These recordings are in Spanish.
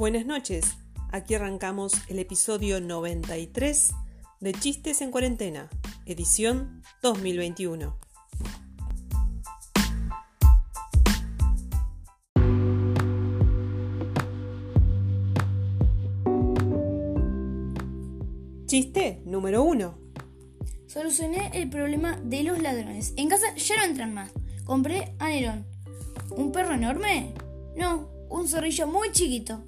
Buenas noches, aquí arrancamos el episodio 93 de Chistes en Cuarentena, edición 2021. Chiste número 1. Solucioné el problema de los ladrones. En casa ya no entran más. Compré a Nerón. ¿Un perro enorme? No, un zorrillo muy chiquito.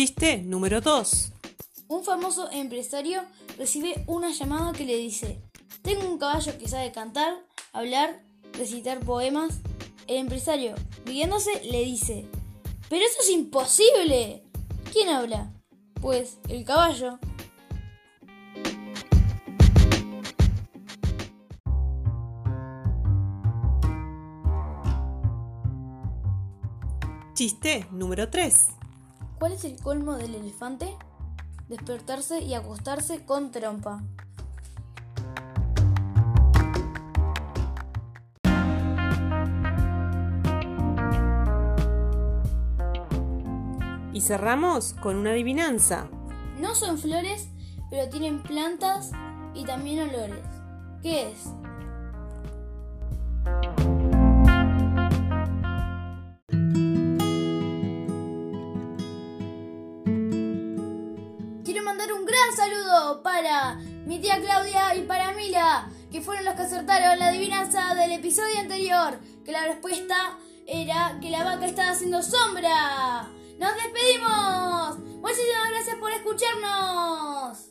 Chiste número 2. Un famoso empresario recibe una llamada que le dice, tengo un caballo que sabe cantar, hablar, recitar poemas. El empresario, riéndose, le dice, pero eso es imposible. ¿Quién habla? Pues el caballo. Chiste número 3. ¿Cuál es el colmo del elefante? Despertarse y acostarse con trompa. Y cerramos con una adivinanza. No son flores, pero tienen plantas y también olores. ¿Qué es? Mandar un gran saludo para mi tía Claudia y para Mila, que fueron los que acertaron la adivinanza del episodio anterior, que la respuesta era que la vaca estaba haciendo sombra. ¡Nos despedimos! Muchísimas gracias por escucharnos.